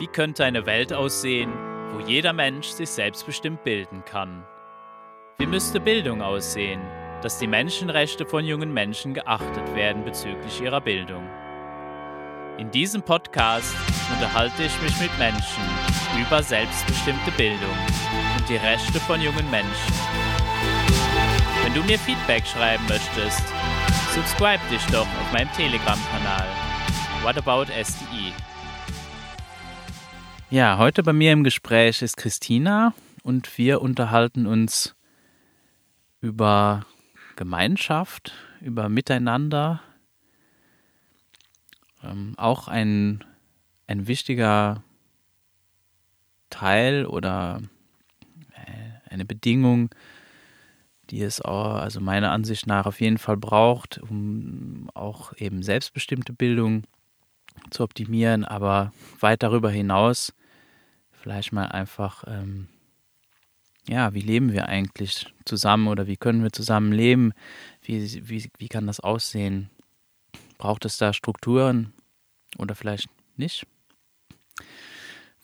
Wie könnte eine Welt aussehen, wo jeder Mensch sich selbstbestimmt bilden kann? Wie müsste Bildung aussehen, dass die Menschenrechte von jungen Menschen geachtet werden bezüglich ihrer Bildung? In diesem Podcast unterhalte ich mich mit Menschen über selbstbestimmte Bildung und die Rechte von jungen Menschen. Wenn du mir Feedback schreiben möchtest, subscribe dich doch auf meinem Telegram-Kanal. What about SDE? Ja, heute bei mir im Gespräch ist Christina und wir unterhalten uns über Gemeinschaft, über Miteinander. Ähm, auch ein, ein wichtiger Teil oder äh, eine Bedingung, die es auch, also meiner Ansicht nach auf jeden Fall braucht, um auch eben selbstbestimmte Bildung zu optimieren, aber weit darüber hinaus vielleicht mal einfach, ähm, ja, wie leben wir eigentlich zusammen oder wie können wir zusammen leben? Wie, wie, wie kann das aussehen? Braucht es da Strukturen oder vielleicht nicht?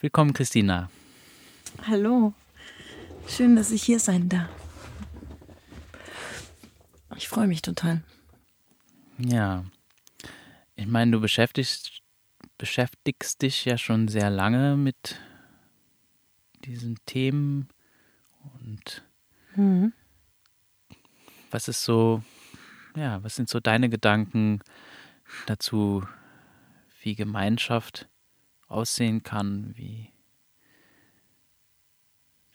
Willkommen, Christina. Hallo, schön, dass ich hier sein darf. Ich freue mich total. Ja, ich meine, du beschäftigst, beschäftigst dich ja schon sehr lange mit diesen Themen und mhm. was ist so, ja, was sind so deine Gedanken dazu, wie Gemeinschaft aussehen kann, wie,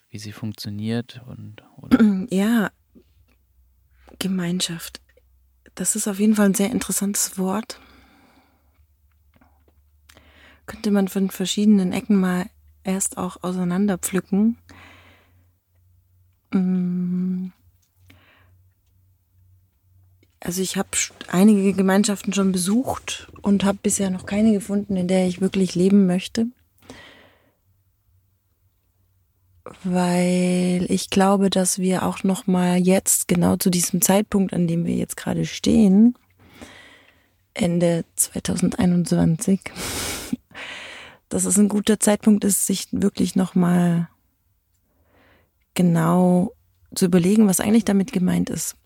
wie sie funktioniert und oder? ja, Gemeinschaft. Das ist auf jeden Fall ein sehr interessantes Wort. Könnte man von verschiedenen Ecken mal erst auch auseinanderpflücken. Mm. Also ich habe einige Gemeinschaften schon besucht und habe bisher noch keine gefunden, in der ich wirklich leben möchte. Weil ich glaube, dass wir auch noch mal jetzt genau zu diesem Zeitpunkt, an dem wir jetzt gerade stehen, Ende 2021, dass es ein guter Zeitpunkt ist, sich wirklich nochmal genau zu überlegen, was eigentlich damit gemeint ist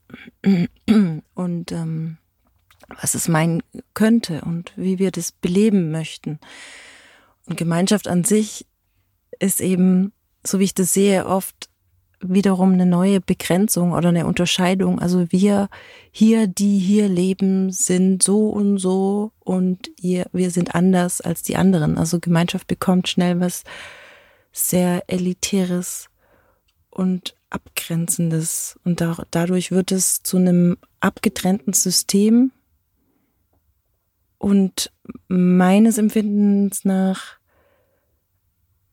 und ähm, was es meinen könnte und wie wir das beleben möchten. Und Gemeinschaft an sich ist eben, so wie ich das sehe, oft wiederum eine neue Begrenzung oder eine Unterscheidung. Also wir hier, die hier leben, sind so und so und ihr, wir sind anders als die anderen. Also Gemeinschaft bekommt schnell was sehr elitäres und abgrenzendes und da, dadurch wird es zu einem abgetrennten System und meines Empfindens nach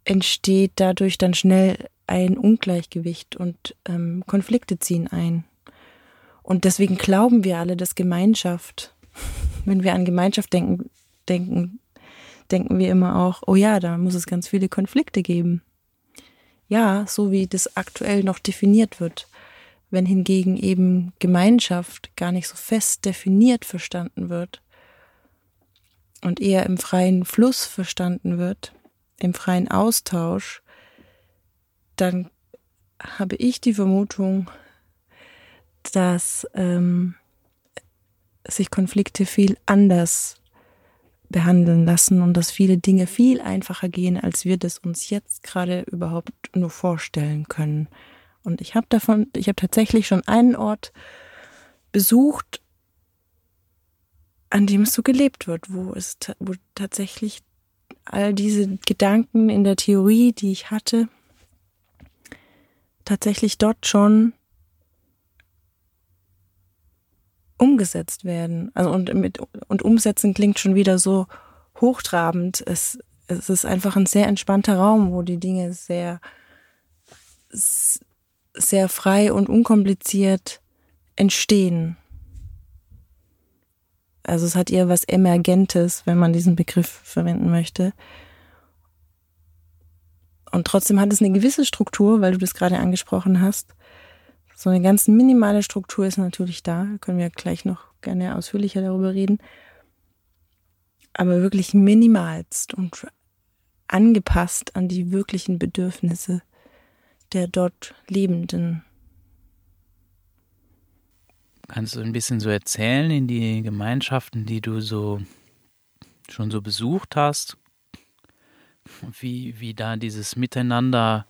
entsteht dadurch dann schnell ein Ungleichgewicht und ähm, Konflikte ziehen ein. Und deswegen glauben wir alle, dass Gemeinschaft, wenn wir an Gemeinschaft denken, denken, denken wir immer auch, oh ja, da muss es ganz viele Konflikte geben. Ja, so wie das aktuell noch definiert wird. Wenn hingegen eben Gemeinschaft gar nicht so fest definiert verstanden wird und eher im freien Fluss verstanden wird, im freien Austausch, dann habe ich die Vermutung, dass ähm, sich Konflikte viel anders behandeln lassen und dass viele Dinge viel einfacher gehen, als wir das uns jetzt gerade überhaupt nur vorstellen können. Und ich habe davon, ich habe tatsächlich schon einen Ort besucht, an dem es so gelebt wird, wo es wo tatsächlich all diese Gedanken in der Theorie, die ich hatte, tatsächlich dort schon umgesetzt werden. Also und mit und umsetzen klingt schon wieder so hochtrabend. Es, es ist einfach ein sehr entspannter Raum, wo die Dinge sehr sehr frei und unkompliziert entstehen. Also es hat eher was Emergentes, wenn man diesen Begriff verwenden möchte. Und trotzdem hat es eine gewisse Struktur, weil du das gerade angesprochen hast. So eine ganz minimale Struktur ist natürlich da. Können wir gleich noch gerne ausführlicher darüber reden. Aber wirklich minimalst und angepasst an die wirklichen Bedürfnisse der dort Lebenden. Kannst du ein bisschen so erzählen in die Gemeinschaften, die du so schon so besucht hast? Wie, wie da dieses Miteinander,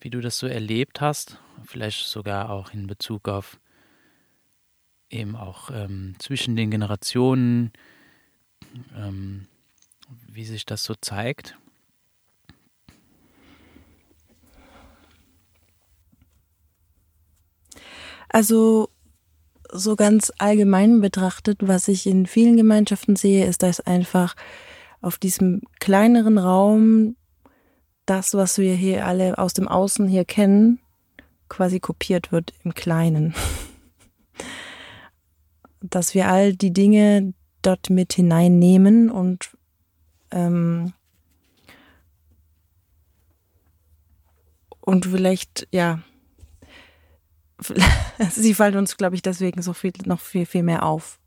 wie du das so erlebt hast? Vielleicht sogar auch in Bezug auf eben auch ähm, zwischen den Generationen, ähm, wie sich das so zeigt? Also so ganz allgemein betrachtet, was ich in vielen Gemeinschaften sehe, ist, dass einfach auf diesem kleineren Raum das, was wir hier alle aus dem Außen hier kennen, quasi kopiert wird im Kleinen. Dass wir all die Dinge dort mit hineinnehmen und ähm, und vielleicht, ja, sie fallen uns, glaube ich, deswegen so viel, noch viel, viel mehr auf,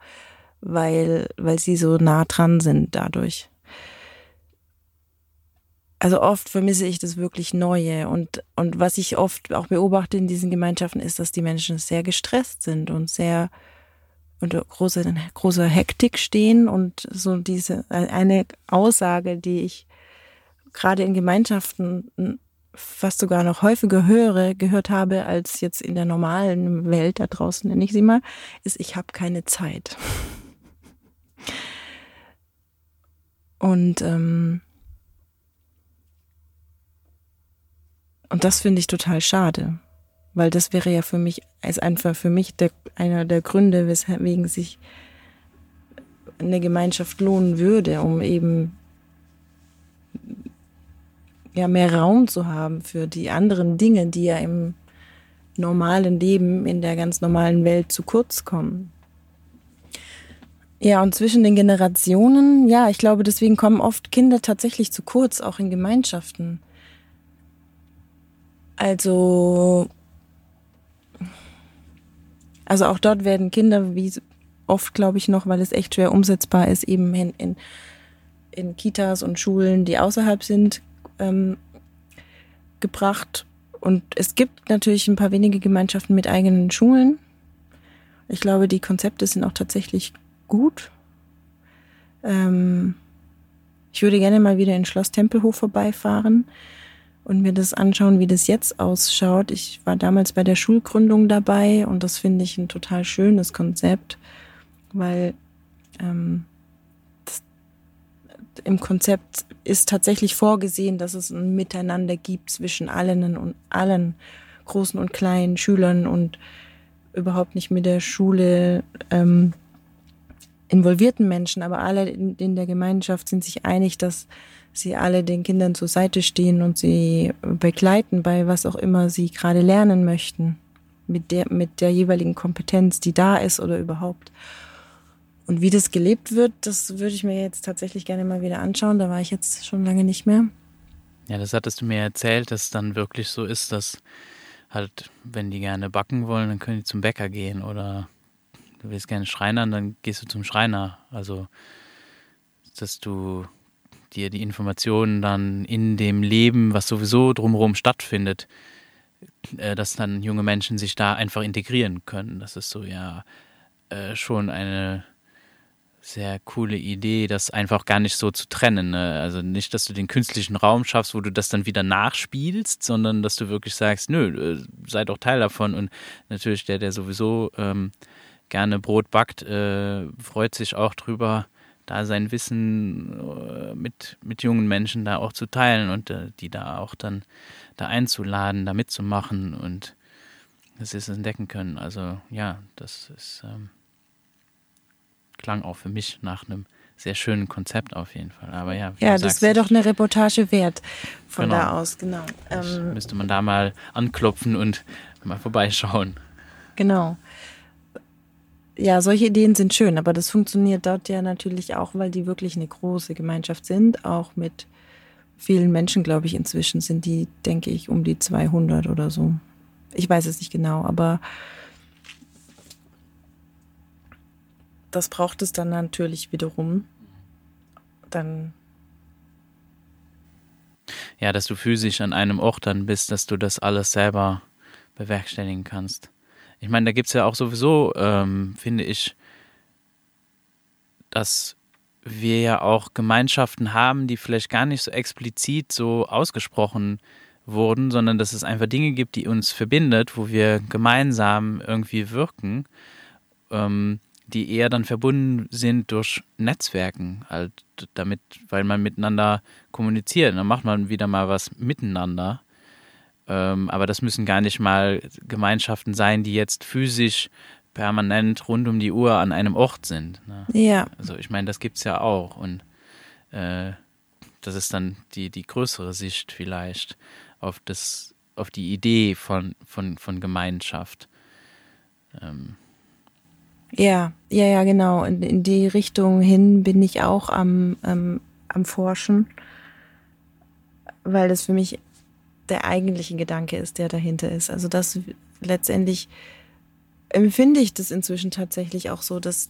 weil, weil sie so nah dran sind dadurch. Also oft vermisse ich das wirklich Neue und, und was ich oft auch beobachte in diesen Gemeinschaften ist, dass die Menschen sehr gestresst sind und sehr unter großer, großer Hektik stehen und so diese, eine Aussage, die ich gerade in Gemeinschaften fast sogar noch häufiger höre, gehört habe als jetzt in der normalen Welt da draußen, nenne ich sie mal, ist, ich habe keine Zeit. Und, ähm, und das finde ich total schade, weil das wäre ja für mich, ist einfach für mich der, einer der Gründe, weswegen sich eine Gemeinschaft lohnen würde, um eben ja mehr Raum zu haben für die anderen Dinge, die ja im normalen Leben, in der ganz normalen Welt zu kurz kommen. Ja, und zwischen den Generationen, ja, ich glaube, deswegen kommen oft Kinder tatsächlich zu kurz, auch in Gemeinschaften. Also, also auch dort werden Kinder, wie oft glaube ich noch, weil es echt schwer umsetzbar ist, eben in, in, in Kitas und Schulen, die außerhalb sind, ähm, gebracht. Und es gibt natürlich ein paar wenige Gemeinschaften mit eigenen Schulen. Ich glaube, die Konzepte sind auch tatsächlich gut. Ähm, ich würde gerne mal wieder in Schloss Tempelhof vorbeifahren und mir das anschauen, wie das jetzt ausschaut. Ich war damals bei der Schulgründung dabei und das finde ich ein total schönes Konzept, weil ähm, im Konzept ist tatsächlich vorgesehen, dass es ein Miteinander gibt zwischen allen und allen großen und kleinen Schülern und überhaupt nicht mit der Schule ähm, involvierten Menschen, aber alle in, in der Gemeinschaft sind sich einig, dass sie alle den Kindern zur Seite stehen und sie begleiten bei was auch immer sie gerade lernen möchten, mit der, mit der jeweiligen Kompetenz, die da ist oder überhaupt. Und wie das gelebt wird, das würde ich mir jetzt tatsächlich gerne mal wieder anschauen. Da war ich jetzt schon lange nicht mehr. Ja, das hattest du mir erzählt, dass es dann wirklich so ist, dass halt, wenn die gerne backen wollen, dann können die zum Bäcker gehen oder du willst gerne Schreinern, dann gehst du zum Schreiner. Also, dass du dir die Informationen dann in dem Leben, was sowieso drumherum stattfindet, äh, dass dann junge Menschen sich da einfach integrieren können. Das ist so ja äh, schon eine sehr coole Idee, das einfach gar nicht so zu trennen. Ne? Also nicht, dass du den künstlichen Raum schaffst, wo du das dann wieder nachspielst, sondern dass du wirklich sagst, nö, äh, sei doch Teil davon. Und natürlich der, der sowieso ähm, gerne Brot backt, äh, freut sich auch drüber, da sein Wissen äh, mit, mit jungen Menschen da auch zu teilen und äh, die da auch dann da einzuladen, da mitzumachen und dass sie es entdecken können. Also ja, das ist... Ähm, klang auch für mich nach einem sehr schönen Konzept auf jeden Fall. Aber ja, ja das wäre doch eine Reportage wert von genau. da aus, genau. Ähm, müsste man da mal anklopfen und mal vorbeischauen. Genau. Ja, solche Ideen sind schön, aber das funktioniert dort ja natürlich auch, weil die wirklich eine große Gemeinschaft sind, auch mit vielen Menschen, glaube ich, inzwischen sind die, denke ich, um die 200 oder so. Ich weiß es nicht genau, aber das braucht es dann natürlich wiederum. Dann ja, dass du physisch an einem Ort dann bist, dass du das alles selber bewerkstelligen kannst. Ich meine, da gibt es ja auch sowieso, ähm, finde ich, dass wir ja auch Gemeinschaften haben, die vielleicht gar nicht so explizit so ausgesprochen wurden, sondern dass es einfach Dinge gibt, die uns verbindet, wo wir gemeinsam irgendwie wirken, ähm, die eher dann verbunden sind durch Netzwerken, halt damit, weil man miteinander kommuniziert. Dann macht man wieder mal was miteinander. Ähm, aber das müssen gar nicht mal Gemeinschaften sein, die jetzt physisch permanent rund um die Uhr an einem Ort sind. Ne? Ja. Also ich meine, das gibt es ja auch. Und äh, das ist dann die, die größere Sicht vielleicht auf das, auf die Idee von, von, von Gemeinschaft. Ähm. Ja, ja, ja, genau. In, in die Richtung hin bin ich auch am, ähm, am Forschen, weil das für mich der eigentliche Gedanke ist, der dahinter ist. Also das letztendlich empfinde ich das inzwischen tatsächlich auch so, dass,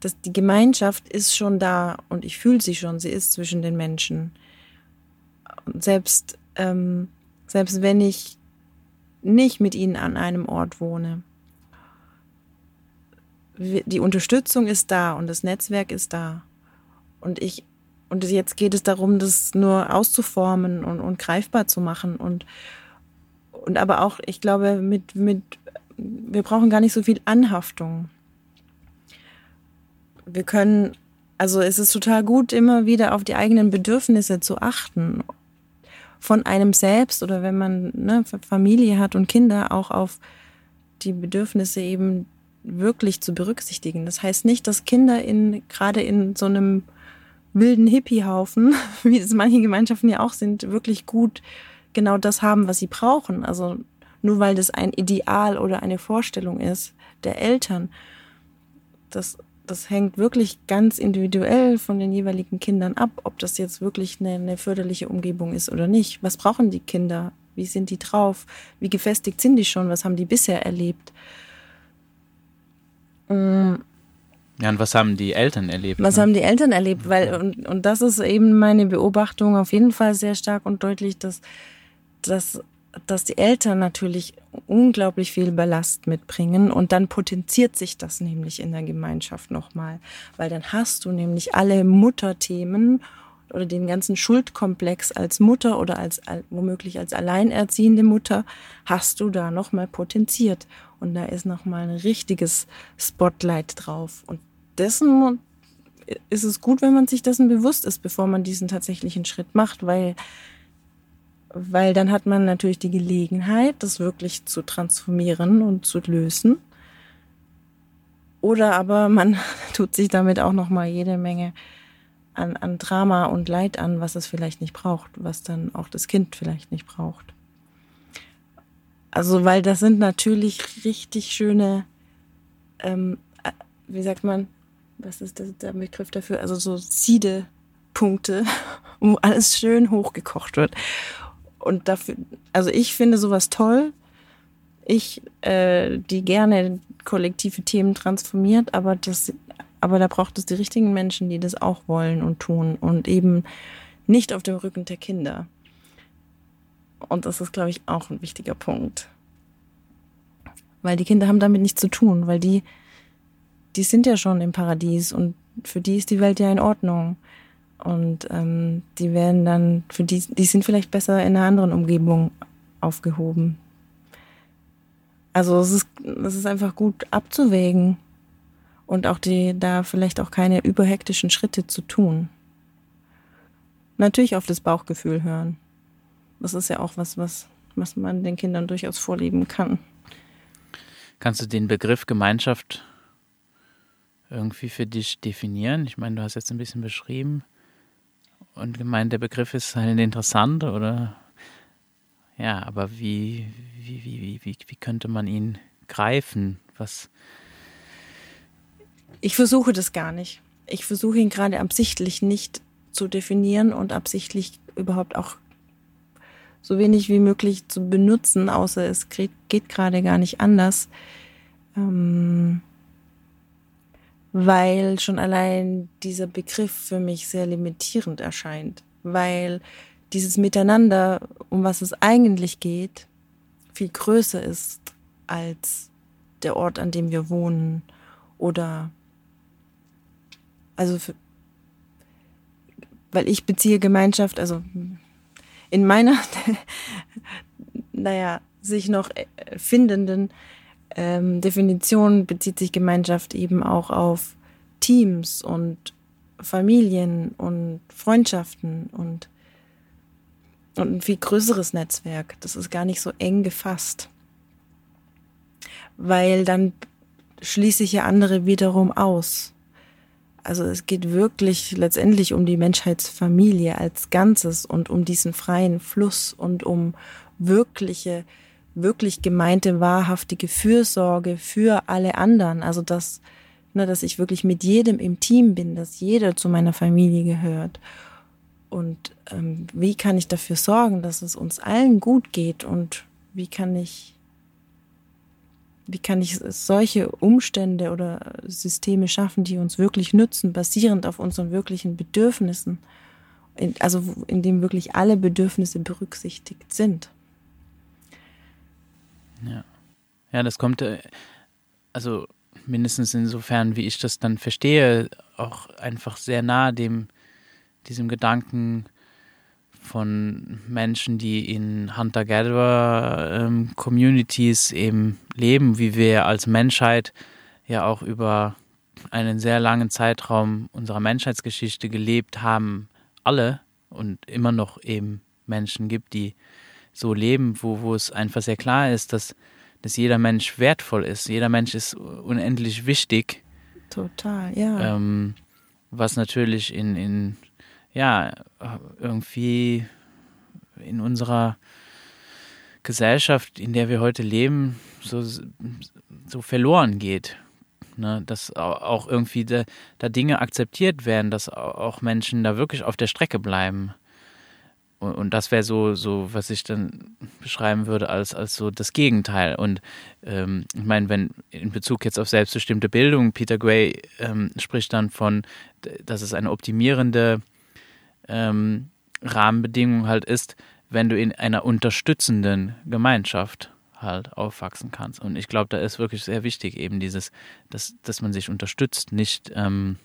dass die Gemeinschaft ist schon da und ich fühle sie schon, sie ist zwischen den Menschen. Und selbst, ähm, selbst wenn ich nicht mit ihnen an einem Ort wohne. Die Unterstützung ist da und das Netzwerk ist da. Und ich, und jetzt geht es darum, das nur auszuformen und, und greifbar zu machen und, und aber auch, ich glaube, mit, mit wir brauchen gar nicht so viel Anhaftung. Wir können, also es ist total gut, immer wieder auf die eigenen Bedürfnisse zu achten. Von einem selbst oder wenn man ne, Familie hat und Kinder, auch auf die Bedürfnisse eben wirklich zu berücksichtigen. Das heißt nicht, dass Kinder in, gerade in so einem wilden Hippie-Haufen, wie es manche Gemeinschaften ja auch sind, wirklich gut genau das haben, was sie brauchen. Also nur weil das ein Ideal oder eine Vorstellung ist der Eltern. Das, das hängt wirklich ganz individuell von den jeweiligen Kindern ab, ob das jetzt wirklich eine, eine förderliche Umgebung ist oder nicht. Was brauchen die Kinder? Wie sind die drauf? Wie gefestigt sind die schon? Was haben die bisher erlebt? Mm. Ja, und was haben die Eltern erlebt? Was ne? haben die Eltern erlebt? Weil, und, und das ist eben meine Beobachtung auf jeden Fall sehr stark und deutlich, dass, dass dass die Eltern natürlich unglaublich viel Ballast mitbringen und dann potenziert sich das nämlich in der Gemeinschaft nochmal, weil dann hast du nämlich alle Mutterthemen oder den ganzen Schuldkomplex als Mutter oder als womöglich als alleinerziehende Mutter hast du da nochmal potenziert und da ist nochmal ein richtiges Spotlight drauf und dessen ist es gut, wenn man sich dessen bewusst ist, bevor man diesen tatsächlichen Schritt macht, weil weil dann hat man natürlich die Gelegenheit, das wirklich zu transformieren und zu lösen. Oder aber man tut sich damit auch noch mal jede Menge an, an Drama und Leid an, was es vielleicht nicht braucht, was dann auch das Kind vielleicht nicht braucht. Also, weil das sind natürlich richtig schöne, ähm, äh, wie sagt man, was ist das, der Begriff dafür? Also so Siedepunkte, wo alles schön hochgekocht wird und dafür, also ich finde sowas toll. Ich, äh, die gerne kollektive Themen transformiert, aber das, aber da braucht es die richtigen Menschen, die das auch wollen und tun und eben nicht auf dem Rücken der Kinder. Und das ist, glaube ich, auch ein wichtiger Punkt. Weil die Kinder haben damit nichts zu tun, weil die, die sind ja schon im Paradies und für die ist die Welt ja in Ordnung. Und ähm, die werden dann, für die, die sind vielleicht besser in einer anderen Umgebung aufgehoben. Also es ist, es ist einfach gut abzuwägen und auch die, da vielleicht auch keine überhektischen Schritte zu tun. Natürlich auf das Bauchgefühl hören. Das ist ja auch was, was, was man den Kindern durchaus vorleben kann. Kannst du den Begriff Gemeinschaft irgendwie für dich definieren? Ich meine, du hast jetzt ein bisschen beschrieben, und gemeint, der Begriff ist halt interessant oder ja, aber wie, wie, wie, wie, wie könnte man ihn greifen? Was? Ich versuche das gar nicht. Ich versuche ihn gerade absichtlich nicht zu definieren und absichtlich überhaupt auch so wenig wie möglich zu benutzen, außer es geht gerade gar nicht anders. Ähm, weil schon allein dieser Begriff für mich sehr limitierend erscheint, weil dieses Miteinander, um was es eigentlich geht, viel größer ist als der Ort, an dem wir wohnen oder also für, weil ich beziehe Gemeinschaft, also in meiner, naja, sich noch findenden ähm, Definition bezieht sich Gemeinschaft eben auch auf Teams und Familien und Freundschaften und, und ein viel größeres Netzwerk. Das ist gar nicht so eng gefasst. Weil dann schließe ich ja andere wiederum aus. Also es geht wirklich letztendlich um die Menschheitsfamilie als Ganzes und um diesen freien Fluss und um wirkliche, wirklich gemeinte, wahrhaftige Fürsorge für alle anderen. Also dass, ne, dass ich wirklich mit jedem im Team bin, dass jeder zu meiner Familie gehört. Und ähm, wie kann ich dafür sorgen, dass es uns allen gut geht und wie kann ich wie kann ich solche Umstände oder Systeme schaffen, die uns wirklich nützen, basierend auf unseren wirklichen Bedürfnissen, also in dem wirklich alle Bedürfnisse berücksichtigt sind. Ja, ja, das kommt äh, also mindestens insofern, wie ich das dann verstehe, auch einfach sehr nah dem diesem Gedanken von Menschen, die in Hunter-Gatherer-Communities ähm, eben leben, wie wir als Menschheit ja auch über einen sehr langen Zeitraum unserer Menschheitsgeschichte gelebt haben, alle und immer noch eben Menschen gibt, die so leben, wo, wo es einfach sehr klar ist, dass, dass jeder Mensch wertvoll ist. Jeder Mensch ist unendlich wichtig. Total, ja. Ähm, was natürlich in, in ja, irgendwie in unserer Gesellschaft, in der wir heute leben, so, so verloren geht. Ne? Dass auch irgendwie da, da Dinge akzeptiert werden, dass auch Menschen da wirklich auf der Strecke bleiben. Und, und das wäre so, so, was ich dann beschreiben würde als, als so das Gegenteil. Und ähm, ich meine, wenn in Bezug jetzt auf selbstbestimmte Bildung, Peter Gray ähm, spricht dann von, dass es eine optimierende ähm, Rahmenbedingung halt ist, wenn du in einer unterstützenden Gemeinschaft halt aufwachsen kannst. Und ich glaube, da ist wirklich sehr wichtig eben dieses, dass, dass man sich unterstützt, nicht, ähm,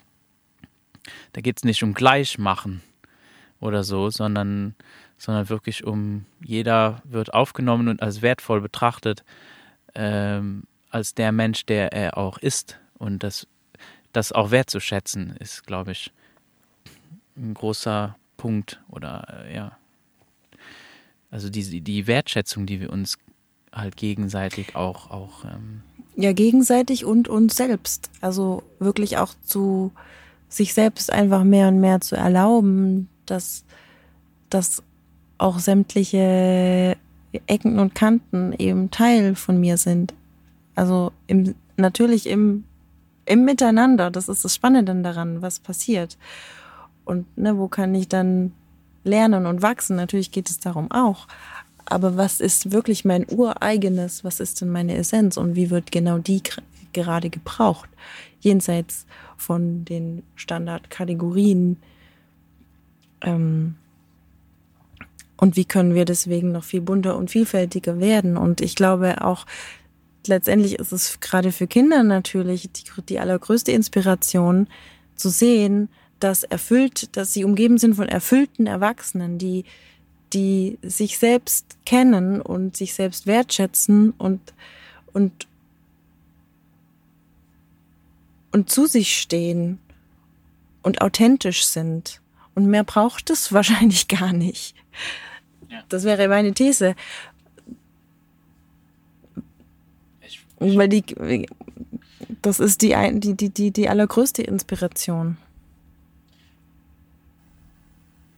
da geht es nicht um Gleichmachen oder so, sondern, sondern wirklich um, jeder wird aufgenommen und als wertvoll betrachtet, ähm, als der Mensch, der er auch ist. Und das, das auch wertzuschätzen, ist, glaube ich, ein großer Punkt oder äh, ja. Also die, die Wertschätzung, die wir uns halt gegenseitig auch, auch ähm ja, gegenseitig und uns selbst. Also wirklich auch zu sich selbst einfach mehr und mehr zu erlauben, dass, dass auch sämtliche Ecken und Kanten eben Teil von mir sind. Also im, natürlich im, im Miteinander. Das ist das Spannende daran, was passiert. Und ne, wo kann ich dann lernen und wachsen? Natürlich geht es darum auch. Aber was ist wirklich mein ureigenes? Was ist denn meine Essenz? Und wie wird genau die gerade gebraucht? Jenseits von den Standardkategorien. Ähm, und wie können wir deswegen noch viel bunter und vielfältiger werden? Und ich glaube auch, letztendlich ist es gerade für Kinder natürlich die, die allergrößte Inspiration zu sehen, dass erfüllt, dass sie umgeben sind von erfüllten Erwachsenen, die, die sich selbst kennen und sich selbst wertschätzen und, und, und zu sich stehen und authentisch sind. Und mehr braucht es wahrscheinlich gar nicht. Das wäre meine These. Weil die, das ist die, die, die, die, die allergrößte Inspiration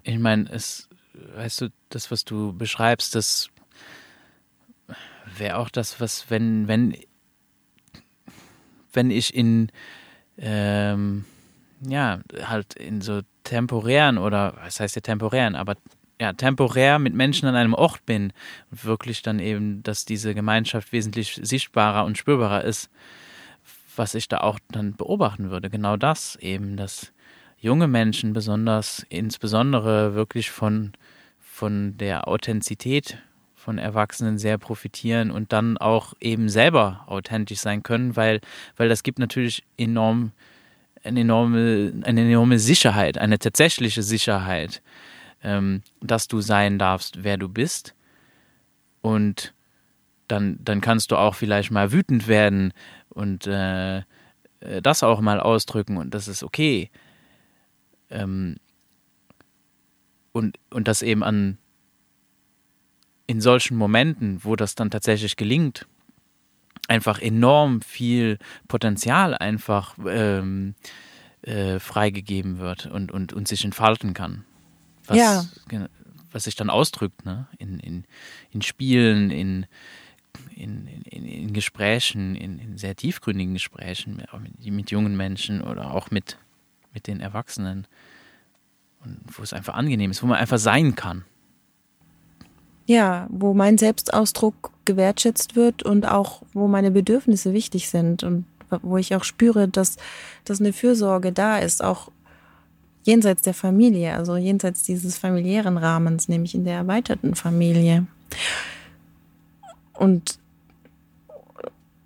ich meine, es, weißt du, das, was du beschreibst, das wäre auch das, was, wenn, wenn, wenn ich in, ähm, ja, halt in so temporären oder, was heißt ja temporären, aber ja, temporär mit Menschen an einem Ort bin wirklich dann eben, dass diese Gemeinschaft wesentlich sichtbarer und spürbarer ist, was ich da auch dann beobachten würde. Genau das eben, dass junge Menschen besonders, insbesondere wirklich von, von der Authentizität von Erwachsenen sehr profitieren und dann auch eben selber authentisch sein können, weil, weil das gibt natürlich enorm eine enorme, eine enorme Sicherheit, eine tatsächliche Sicherheit, ähm, dass du sein darfst, wer du bist. Und dann, dann kannst du auch vielleicht mal wütend werden und äh, äh das auch mal ausdrücken und das ist okay. Ähm, und, und das eben an in solchen Momenten, wo das dann tatsächlich gelingt, einfach enorm viel Potenzial einfach ähm, äh, freigegeben wird und, und, und sich entfalten kann. Was, ja. was sich dann ausdrückt, ne? In, in, in Spielen, in, in, in, in Gesprächen, in, in, sehr tiefgründigen Gesprächen mit, mit, jungen Menschen oder auch mit, mit den Erwachsenen. Und wo es einfach angenehm ist, wo man einfach sein kann. Ja, wo mein Selbstausdruck gewertschätzt wird und auch wo meine Bedürfnisse wichtig sind und wo ich auch spüre, dass, dass eine Fürsorge da ist, auch jenseits der Familie, also jenseits dieses familiären Rahmens, nämlich in der erweiterten Familie. Und,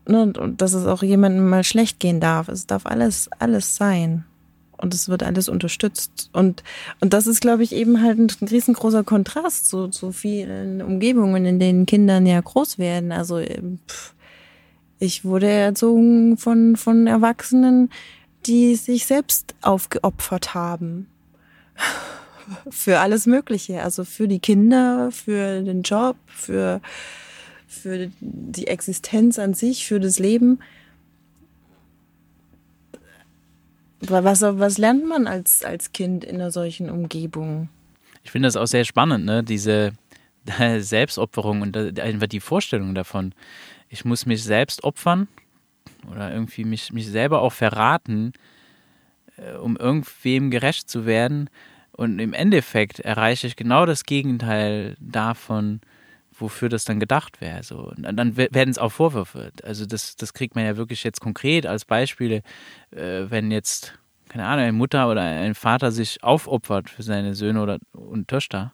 ne, und dass es auch jemandem mal schlecht gehen darf. Es darf alles, alles sein und es wird alles unterstützt. Und, und das ist, glaube ich, eben halt ein riesengroßer Kontrast zu, zu vielen Umgebungen, in denen Kinder ja groß werden. Also ähm, pff, ich wurde erzogen von, von Erwachsenen, die sich selbst aufgeopfert haben. für alles Mögliche. Also für die Kinder, für den Job, für, für die Existenz an sich, für das Leben. Was, was lernt man als, als Kind in einer solchen Umgebung? Ich finde das auch sehr spannend, ne? diese Selbstopferung und einfach die Vorstellung davon. Ich muss mich selbst opfern oder irgendwie mich, mich selber auch verraten, äh, um irgendwem gerecht zu werden. Und im Endeffekt erreiche ich genau das Gegenteil davon, wofür das dann gedacht wäre. So. Und dann werden es auch Vorwürfe. Also das, das kriegt man ja wirklich jetzt konkret als Beispiele, äh, wenn jetzt, keine Ahnung, eine Mutter oder ein Vater sich aufopfert für seine Söhne oder und Töchter,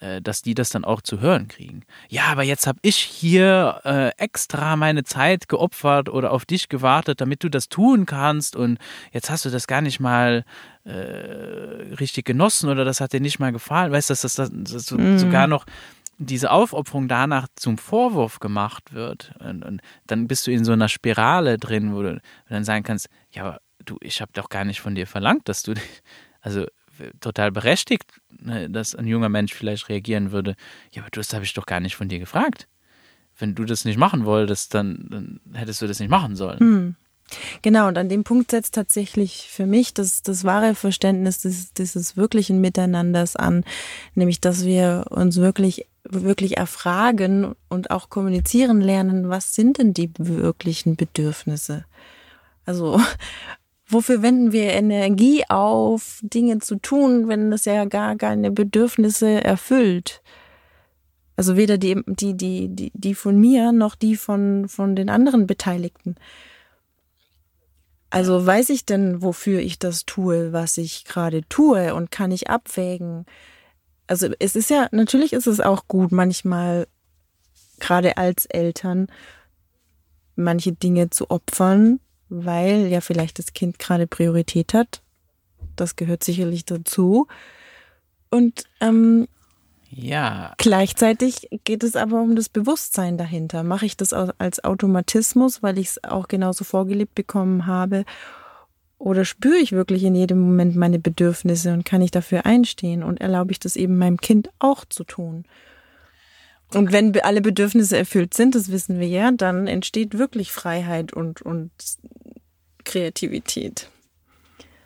äh, dass die das dann auch zu hören kriegen. Ja, aber jetzt habe ich hier äh, extra meine Zeit geopfert oder auf dich gewartet, damit du das tun kannst und jetzt hast du das gar nicht mal äh, richtig genossen oder das hat dir nicht mal gefallen. Weißt du, dass das, das, das so, mm. sogar noch diese Aufopferung danach zum Vorwurf gemacht wird. Und, und, dann bist du in so einer Spirale drin, wo du dann sagen kannst, ja, aber du, ich habe doch gar nicht von dir verlangt, dass du, also total berechtigt, ne, dass ein junger Mensch vielleicht reagieren würde, ja, aber das habe ich doch gar nicht von dir gefragt. Wenn du das nicht machen wolltest, dann, dann hättest du das nicht machen sollen. Hm. Genau, und an dem Punkt setzt tatsächlich für mich das, das wahre Verständnis des, dieses wirklichen Miteinanders an, nämlich dass wir uns wirklich, wirklich erfragen und auch kommunizieren lernen, was sind denn die wirklichen Bedürfnisse? Also, wofür wenden wir Energie auf, Dinge zu tun, wenn das ja gar keine Bedürfnisse erfüllt? Also weder die, die, die, die, die von mir noch die von, von den anderen Beteiligten. Also weiß ich denn, wofür ich das tue, was ich gerade tue und kann ich abwägen? Also es ist ja, natürlich ist es auch gut, manchmal gerade als Eltern manche Dinge zu opfern, weil ja vielleicht das Kind gerade Priorität hat. Das gehört sicherlich dazu. Und ähm, ja. Gleichzeitig geht es aber um das Bewusstsein dahinter. Mache ich das als Automatismus, weil ich es auch genauso vorgelebt bekommen habe? Oder spüre ich wirklich in jedem Moment meine Bedürfnisse und kann ich dafür einstehen und erlaube ich das eben meinem Kind auch zu tun? Und wenn alle Bedürfnisse erfüllt sind, das wissen wir ja, dann entsteht wirklich Freiheit und, und Kreativität.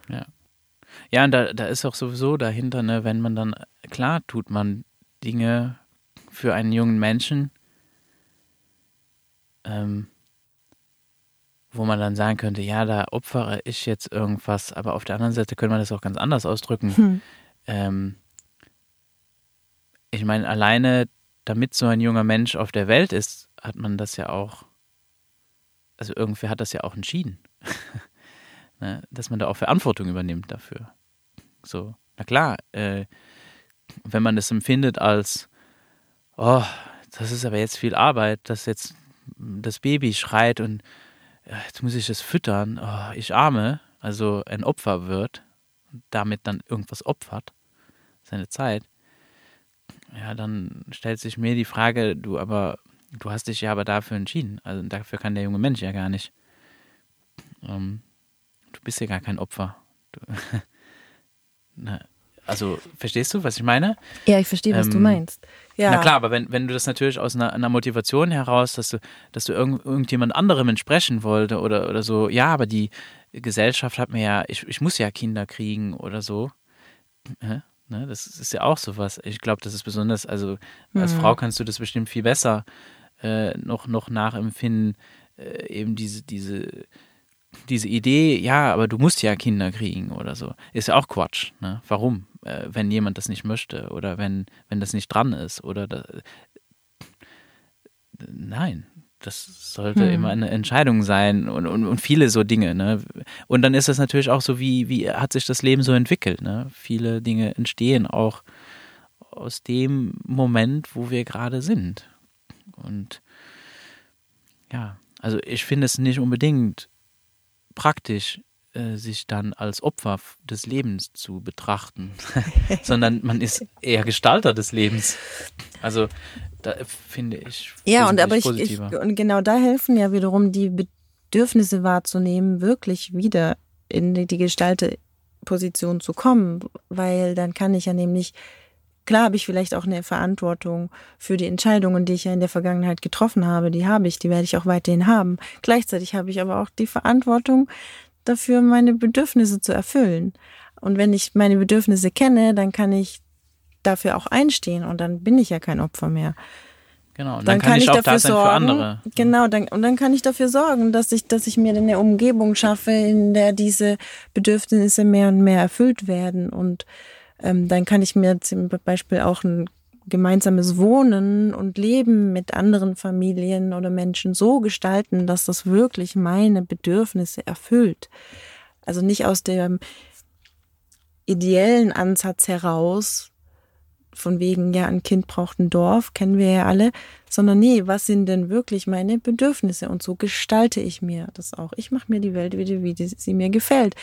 Ja. Ja, und da, da ist auch sowieso dahinter, ne, wenn man dann, klar tut man Dinge für einen jungen Menschen, ähm, wo man dann sagen könnte, ja, da opfere ich jetzt irgendwas, aber auf der anderen Seite könnte man das auch ganz anders ausdrücken. Hm. Ähm, ich meine, alleine damit so ein junger Mensch auf der Welt ist, hat man das ja auch, also irgendwer hat das ja auch entschieden, ne? dass man da auch Verantwortung übernimmt dafür. So, na klar, äh, wenn man das empfindet als, oh, das ist aber jetzt viel Arbeit, dass jetzt das Baby schreit und jetzt muss ich es füttern, oh, ich arme, also ein Opfer wird damit dann irgendwas opfert, seine Zeit, ja, dann stellt sich mir die Frage, du aber, du hast dich ja aber dafür entschieden. Also dafür kann der junge Mensch ja gar nicht. Ähm, du bist ja gar kein Opfer. Du, na, also, verstehst du, was ich meine? Ja, ich verstehe, was ähm, du meinst. Ja. Na klar, aber wenn, wenn du das natürlich aus einer, einer Motivation heraus, dass du, dass du irgend, irgendjemand anderem entsprechen wollte oder, oder so, ja, aber die Gesellschaft hat mir ja, ich, ich muss ja Kinder kriegen oder so. Ne? Das ist ja auch sowas. Ich glaube, das ist besonders, also als mhm. Frau kannst du das bestimmt viel besser äh, noch, noch nachempfinden, äh, eben diese, diese diese Idee, ja, aber du musst ja Kinder kriegen oder so, ist ja auch Quatsch. Ne? Warum? Äh, wenn jemand das nicht möchte oder wenn, wenn das nicht dran ist oder da, nein, das sollte hm. immer eine Entscheidung sein und, und, und viele so Dinge. Ne? Und dann ist es natürlich auch so, wie, wie hat sich das Leben so entwickelt. Ne? Viele Dinge entstehen auch aus dem Moment, wo wir gerade sind. Und ja, also ich finde es nicht unbedingt praktisch, äh, sich dann als Opfer des Lebens zu betrachten, sondern man ist eher Gestalter des Lebens. Also da finde ich. Ja, und aber ich, ich, und genau da helfen ja wiederum die Bedürfnisse wahrzunehmen, wirklich wieder in die, die Gestalterposition zu kommen, weil dann kann ich ja nämlich Klar habe ich vielleicht auch eine Verantwortung für die Entscheidungen, die ich ja in der Vergangenheit getroffen habe. Die habe ich, die werde ich auch weiterhin haben. Gleichzeitig habe ich aber auch die Verantwortung dafür, meine Bedürfnisse zu erfüllen. Und wenn ich meine Bedürfnisse kenne, dann kann ich dafür auch einstehen und dann bin ich ja kein Opfer mehr. Genau, und dann, dann kann, kann, ich, ich dafür sorgen, Genau, dann, und dann kann ich dafür sorgen, dass ich, dass ich mir eine Umgebung schaffe, in der diese Bedürfnisse mehr und mehr erfüllt werden und ähm, dann kann ich mir zum Beispiel auch ein gemeinsames Wohnen und Leben mit anderen Familien oder Menschen so gestalten, dass das wirklich meine Bedürfnisse erfüllt. Also nicht aus dem ideellen Ansatz heraus, von wegen, ja, ein Kind braucht ein Dorf, kennen wir ja alle, sondern nee, was sind denn wirklich meine Bedürfnisse? Und so gestalte ich mir das auch. Ich mache mir die Welt wieder, wie sie mir gefällt.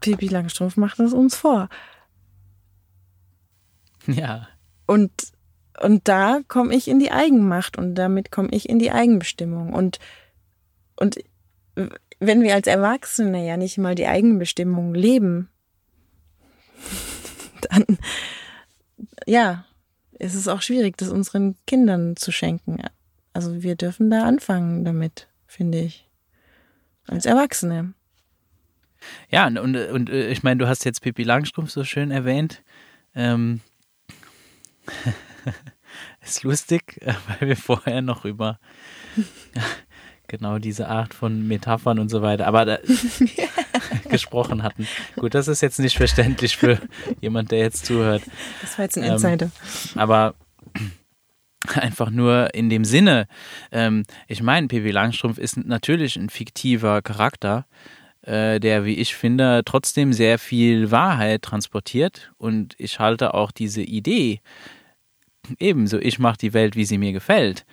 Pipi Langstrumpf macht es uns vor. Ja. Und, und da komme ich in die Eigenmacht und damit komme ich in die Eigenbestimmung. Und, und wenn wir als Erwachsene ja nicht mal die Eigenbestimmung leben, dann, ja, ist es auch schwierig, das unseren Kindern zu schenken. Also wir dürfen da anfangen damit, finde ich. Als Erwachsene. Ja, und, und, und äh, ich meine, du hast jetzt Pippi Langstrumpf so schön erwähnt. Ähm, ist lustig, weil wir vorher noch über genau diese Art von Metaphern und so weiter, aber da, gesprochen hatten. Gut, das ist jetzt nicht verständlich für jemand, der jetzt zuhört. Das war jetzt ein Insider. Ähm, aber einfach nur in dem Sinne, ähm, ich meine, Pippi Langstrumpf ist natürlich ein fiktiver Charakter, äh, der, wie ich finde, trotzdem sehr viel Wahrheit transportiert. Und ich halte auch diese Idee, ebenso, ich mache die Welt, wie sie mir gefällt.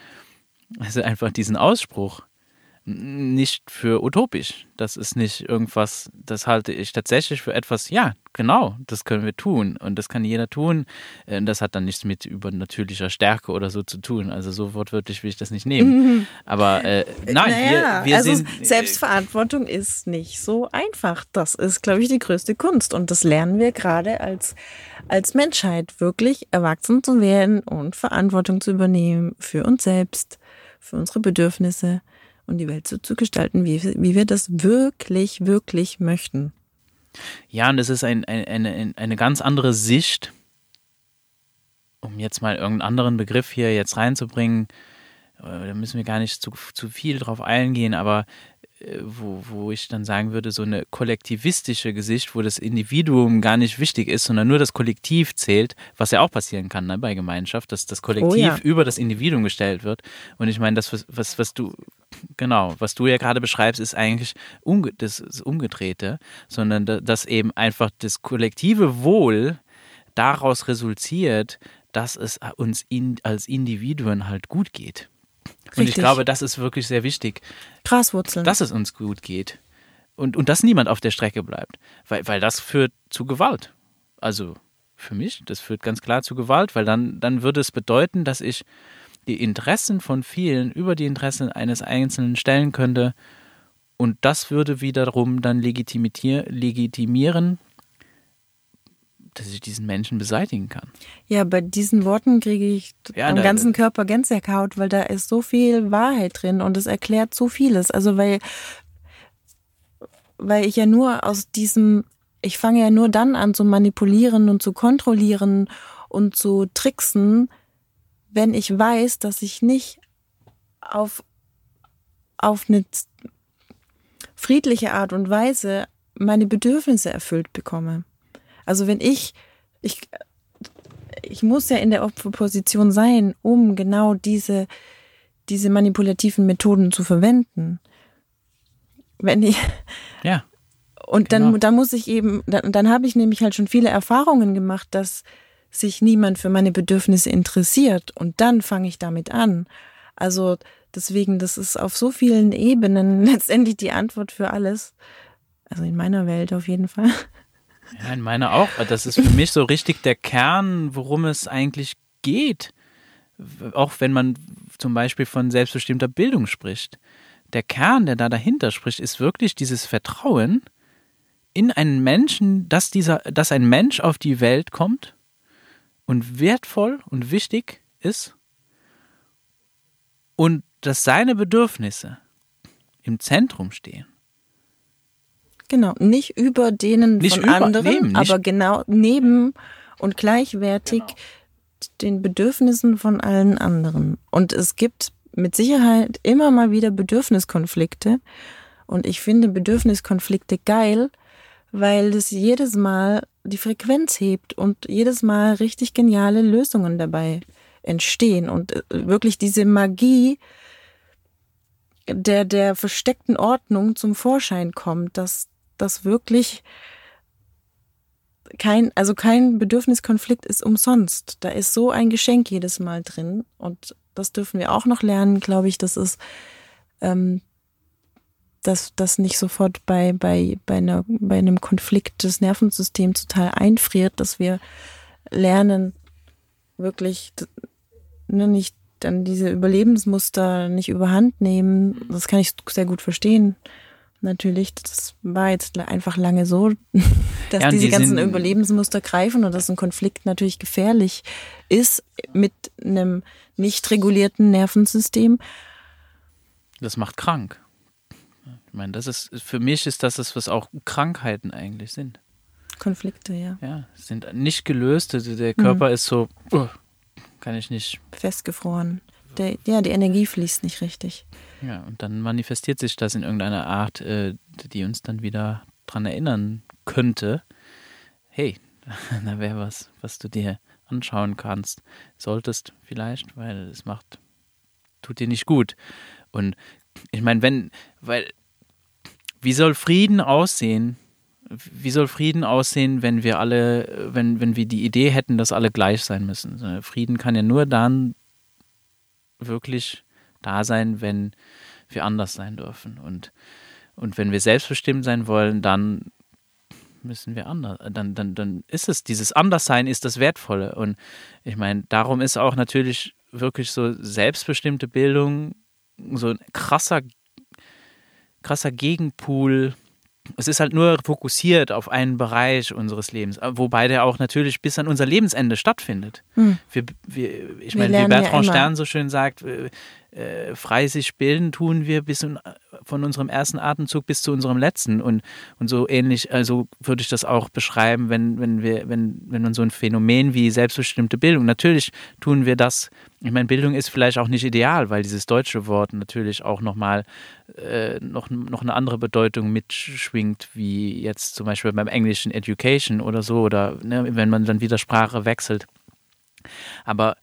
Also einfach diesen Ausspruch nicht für utopisch. Das ist nicht irgendwas, das halte ich tatsächlich für etwas, ja, genau, das können wir tun. Und das kann jeder tun. Äh, das hat dann nichts mit übernatürlicher Stärke oder so zu tun. Also so wortwörtlich will ich das nicht nehmen. Aber äh, nein, naja, wir, wir also sind. Selbstverantwortung ist nicht so einfach. Das ist, glaube ich, die größte Kunst. Und das lernen wir gerade als, als Menschheit, wirklich erwachsen zu werden und Verantwortung zu übernehmen für uns selbst, für unsere Bedürfnisse und die Welt so zu gestalten, wie, wie wir das wirklich, wirklich möchten. Ja, und es ist ein, ein, eine, eine ganz andere Sicht, um jetzt mal irgendeinen anderen Begriff hier jetzt reinzubringen, äh, da müssen wir gar nicht zu, zu viel drauf eingehen, aber wo, wo ich dann sagen würde, so eine kollektivistische Gesicht, wo das Individuum gar nicht wichtig ist, sondern nur das Kollektiv zählt, was ja auch passieren kann ne, bei Gemeinschaft, dass das Kollektiv oh ja. über das Individuum gestellt wird. Und ich meine, das, was, was, was du, genau, was du ja gerade beschreibst, ist eigentlich umge das, das Umgedrehte, sondern dass eben einfach das kollektive Wohl daraus resultiert, dass es uns in, als Individuen halt gut geht. Richtig. Und ich glaube, das ist wirklich sehr wichtig. Graswurzeln. Dass es uns gut geht. Und, und dass niemand auf der Strecke bleibt. Weil, weil das führt zu Gewalt. Also für mich, das führt ganz klar zu Gewalt, weil dann, dann würde es bedeuten, dass ich die Interessen von vielen über die Interessen eines Einzelnen stellen könnte. Und das würde wiederum dann legitimieren, dass ich diesen Menschen beseitigen kann. Ja, bei diesen Worten kriege ich ja, am ganzen Körper Gänsehaut, weil da ist so viel Wahrheit drin und es erklärt so vieles. Also weil, weil ich ja nur aus diesem, ich fange ja nur dann an zu manipulieren und zu kontrollieren und zu tricksen, wenn ich weiß, dass ich nicht auf, auf eine friedliche Art und Weise meine Bedürfnisse erfüllt bekomme. Also wenn ich, ich, ich muss ja in der Opferposition sein, um genau diese, diese manipulativen Methoden zu verwenden. Wenn ich. Ja. Und dann, genau. dann muss ich eben, dann, dann habe ich nämlich halt schon viele Erfahrungen gemacht, dass sich niemand für meine Bedürfnisse interessiert. Und dann fange ich damit an. Also deswegen, das ist auf so vielen Ebenen letztendlich die Antwort für alles. Also in meiner Welt auf jeden Fall. Ja, in meiner auch. Das ist für mich so richtig der Kern, worum es eigentlich geht. Auch wenn man zum Beispiel von selbstbestimmter Bildung spricht. Der Kern, der da dahinter spricht, ist wirklich dieses Vertrauen in einen Menschen, dass, dieser, dass ein Mensch auf die Welt kommt und wertvoll und wichtig ist und dass seine Bedürfnisse im Zentrum stehen. Genau, nicht über denen nicht von über, anderen, neben, aber genau neben und gleichwertig genau. den Bedürfnissen von allen anderen. Und es gibt mit Sicherheit immer mal wieder Bedürfniskonflikte. Und ich finde Bedürfniskonflikte geil, weil es jedes Mal die Frequenz hebt und jedes Mal richtig geniale Lösungen dabei entstehen und äh, wirklich diese Magie der, der versteckten Ordnung zum Vorschein kommt, dass, dass wirklich kein, also kein Bedürfniskonflikt ist umsonst. Da ist so ein Geschenk jedes Mal drin. Und das dürfen wir auch noch lernen, glaube ich, das ist, ähm, dass das nicht sofort bei, bei, bei, einer, bei einem Konflikt des Nervensystems total einfriert, dass wir lernen, wirklich ne, nicht dann diese Überlebensmuster nicht überhand nehmen. Das kann ich sehr gut verstehen natürlich, das war jetzt einfach lange so, dass ja, diese die ganzen Überlebensmuster greifen und dass ein Konflikt natürlich gefährlich ist mit einem nicht regulierten Nervensystem. Das macht krank. Ich meine, das ist, für mich ist das das, was auch Krankheiten eigentlich sind. Konflikte, ja. Ja, sind nicht gelöst. Also der Körper mhm. ist so, uh, kann ich nicht. Festgefroren. Der, ja, die Energie fließt nicht richtig. Ja, und dann manifestiert sich das in irgendeiner Art, äh, die uns dann wieder daran erinnern könnte, hey, da wäre was, was du dir anschauen kannst, solltest vielleicht, weil es macht, tut dir nicht gut. Und ich meine, wenn, weil, wie soll Frieden aussehen? Wie soll Frieden aussehen, wenn wir alle, wenn, wenn wir die Idee hätten, dass alle gleich sein müssen? Frieden kann ja nur dann wirklich da sein, wenn wir anders sein dürfen. Und, und wenn wir selbstbestimmt sein wollen, dann müssen wir anders, dann, dann, dann ist es, dieses Anderssein ist das Wertvolle. Und ich meine, darum ist auch natürlich wirklich so selbstbestimmte Bildung so ein krasser, krasser Gegenpool es ist halt nur fokussiert auf einen Bereich unseres Lebens, wobei der auch natürlich bis an unser Lebensende stattfindet. Hm. Wir, wir, ich meine, wie Bertrand ja Stern so schön sagt, äh, frei sich bilden tun wir bis in, von unserem ersten Atemzug bis zu unserem letzten. Und, und so ähnlich, also würde ich das auch beschreiben, wenn, wenn wir, wenn, wenn man so ein Phänomen wie selbstbestimmte Bildung, natürlich tun wir das, ich meine, Bildung ist vielleicht auch nicht ideal, weil dieses deutsche Wort natürlich auch nochmal äh, noch, noch eine andere Bedeutung mitschwingt, wie jetzt zum Beispiel beim englischen Education oder so, oder ne, wenn man dann wieder Sprache wechselt. Aber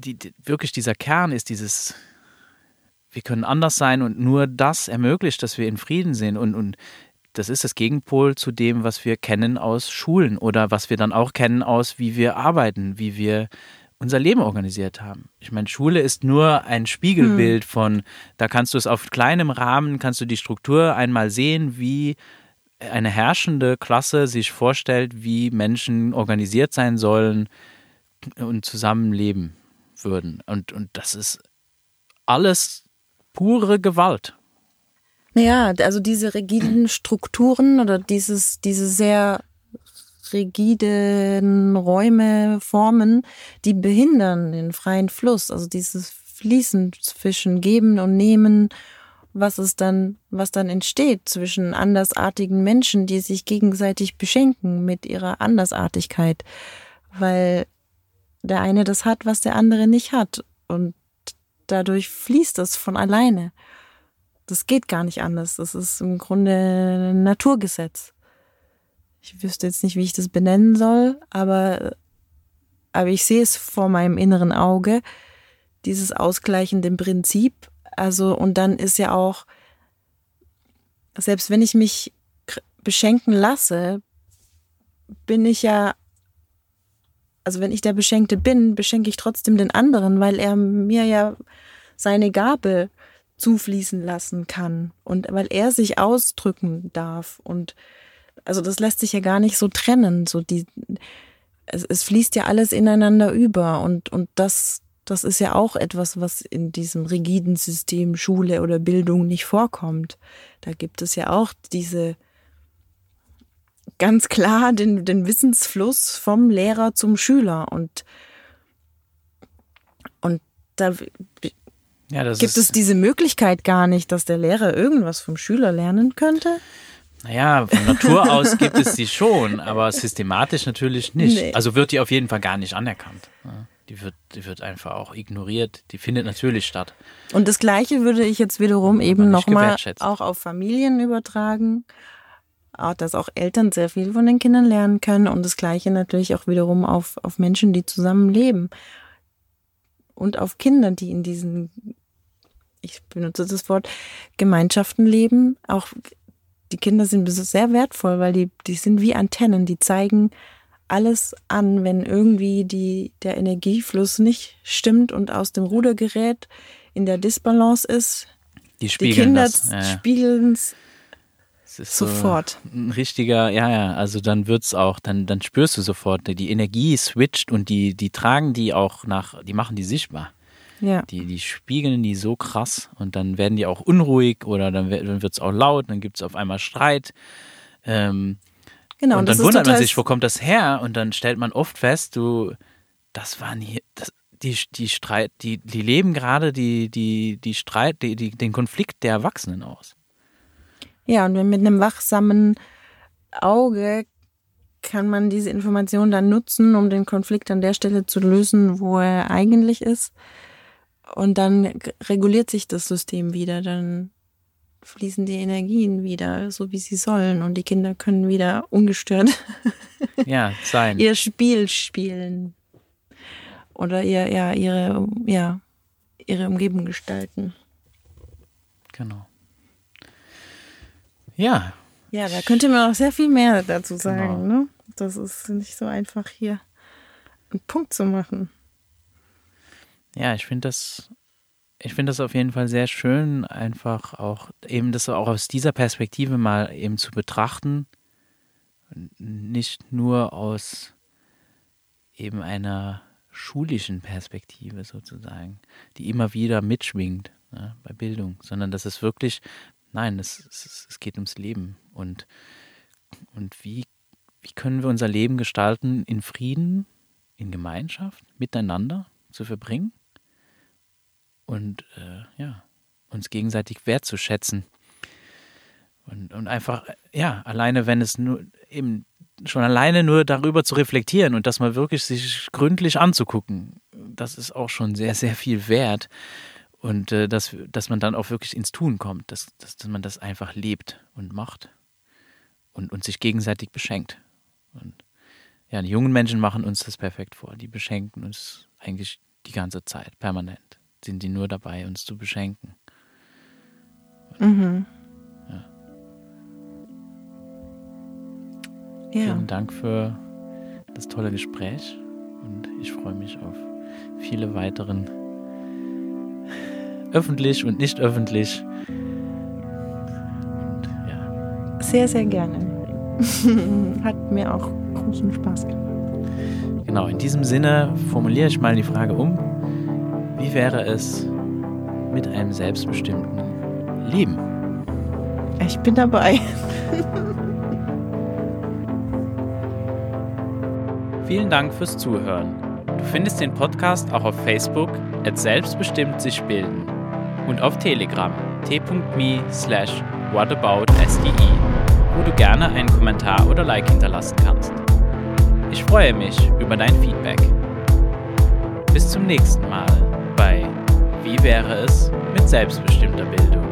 die, die, wirklich dieser Kern ist dieses, wir können anders sein und nur das ermöglicht, dass wir in Frieden sind und, und das ist das Gegenpol zu dem, was wir kennen aus Schulen oder was wir dann auch kennen aus, wie wir arbeiten, wie wir unser Leben organisiert haben. Ich meine, Schule ist nur ein Spiegelbild hm. von, da kannst du es auf kleinem Rahmen, kannst du die Struktur einmal sehen, wie eine herrschende Klasse sich vorstellt, wie Menschen organisiert sein sollen und zusammenleben würden. Und, und das ist alles pure Gewalt. Naja, also diese rigiden Strukturen oder dieses, diese sehr rigiden Räume, Formen, die behindern den freien Fluss, also dieses Fließen zwischen Geben und Nehmen, was es dann, was dann entsteht zwischen andersartigen Menschen, die sich gegenseitig beschenken mit ihrer Andersartigkeit, weil der eine das hat, was der andere nicht hat. Und dadurch fließt es von alleine. Das geht gar nicht anders. Das ist im Grunde ein Naturgesetz. Ich wüsste jetzt nicht, wie ich das benennen soll, aber, aber ich sehe es vor meinem inneren Auge, dieses ausgleichende Prinzip. Also, und dann ist ja auch, selbst wenn ich mich beschenken lasse, bin ich ja also wenn ich der Beschenkte bin, beschenke ich trotzdem den anderen, weil er mir ja seine Gabe zufließen lassen kann und weil er sich ausdrücken darf. Und also das lässt sich ja gar nicht so trennen, so die es, es fließt ja alles ineinander über. Und und das das ist ja auch etwas, was in diesem rigiden System Schule oder Bildung nicht vorkommt. Da gibt es ja auch diese ganz klar den, den Wissensfluss vom Lehrer zum Schüler und, und da ja, gibt es diese Möglichkeit gar nicht, dass der Lehrer irgendwas vom Schüler lernen könnte. Naja, von Natur aus gibt es sie schon, aber systematisch natürlich nicht. Nee. Also wird die auf jeden Fall gar nicht anerkannt. Die wird, die wird einfach auch ignoriert. Die findet natürlich statt. Und das Gleiche würde ich jetzt wiederum eben nochmal auch auf Familien übertragen dass auch Eltern sehr viel von den Kindern lernen können und das Gleiche natürlich auch wiederum auf, auf Menschen, die zusammen leben und auf Kinder, die in diesen, ich benutze das Wort, Gemeinschaften leben. Auch die Kinder sind sehr wertvoll, weil die, die sind wie Antennen, die zeigen alles an, wenn irgendwie die, der Energiefluss nicht stimmt und aus dem Ruder gerät, in der Disbalance ist. Die, die Kinder ja. spiegeln es ist sofort. So ein richtiger, ja, ja, also dann wird's auch, dann, dann spürst du sofort, die Energie switcht und die, die tragen die auch nach, die machen die sichtbar. Ja. Die, die spiegeln die so krass und dann werden die auch unruhig oder dann, dann wird es auch laut, dann gibt es auf einmal Streit. Ähm, genau, und dann wundert man sich, wo kommt das her? Und dann stellt man oft fest, du, das waren hier, das, die, die Streit, die, die leben gerade die, die, die Streit, die, die, den Konflikt der Erwachsenen aus. Ja, und mit einem wachsamen Auge kann man diese Information dann nutzen, um den Konflikt an der Stelle zu lösen, wo er eigentlich ist. Und dann reguliert sich das System wieder, dann fließen die Energien wieder, so wie sie sollen. Und die Kinder können wieder ungestört ja, sein. ihr Spiel spielen. Oder ihr, ja, ihre, ja, ihre Umgebung gestalten. Genau. Ja. Ja, da könnte man auch sehr viel mehr dazu sagen. Genau. Ne? Das ist nicht so einfach hier einen Punkt zu machen. Ja, ich finde das, ich finde das auf jeden Fall sehr schön, einfach auch eben das auch aus dieser Perspektive mal eben zu betrachten. Nicht nur aus eben einer schulischen Perspektive sozusagen, die immer wieder mitschwingt ne, bei Bildung, sondern dass es wirklich Nein, es, es, es geht ums Leben. Und, und wie, wie können wir unser Leben gestalten, in Frieden, in Gemeinschaft, miteinander zu verbringen? und äh, ja, uns gegenseitig wertzuschätzen. Und, und einfach, ja, alleine, wenn es nur eben schon alleine nur darüber zu reflektieren und das mal wirklich sich gründlich anzugucken, das ist auch schon sehr, sehr viel wert. Und äh, dass, dass man dann auch wirklich ins Tun kommt, dass, dass, dass man das einfach lebt und macht und, und sich gegenseitig beschenkt. Und ja, die jungen Menschen machen uns das perfekt vor. Die beschenken uns eigentlich die ganze Zeit, permanent. Sind die nur dabei, uns zu beschenken. Mhm. Ja. Ja. Vielen Dank für das tolle Gespräch und ich freue mich auf viele weiteren öffentlich und nicht öffentlich. Und ja, Sehr, sehr gerne. Hat mir auch großen Spaß gemacht. genau, in diesem Sinne formuliere ich mal die Frage um. Wie wäre es mit einem selbstbestimmten Leben? Ich bin dabei. Vielen Dank fürs Zuhören. Du findest den Podcast auch auf Facebook at selbstbestimmt sich bilden und auf Telegram t.me slash whataboutsde, wo du gerne einen Kommentar oder Like hinterlassen kannst. Ich freue mich über dein Feedback. Bis zum nächsten Mal bei Wie wäre es mit selbstbestimmter Bildung?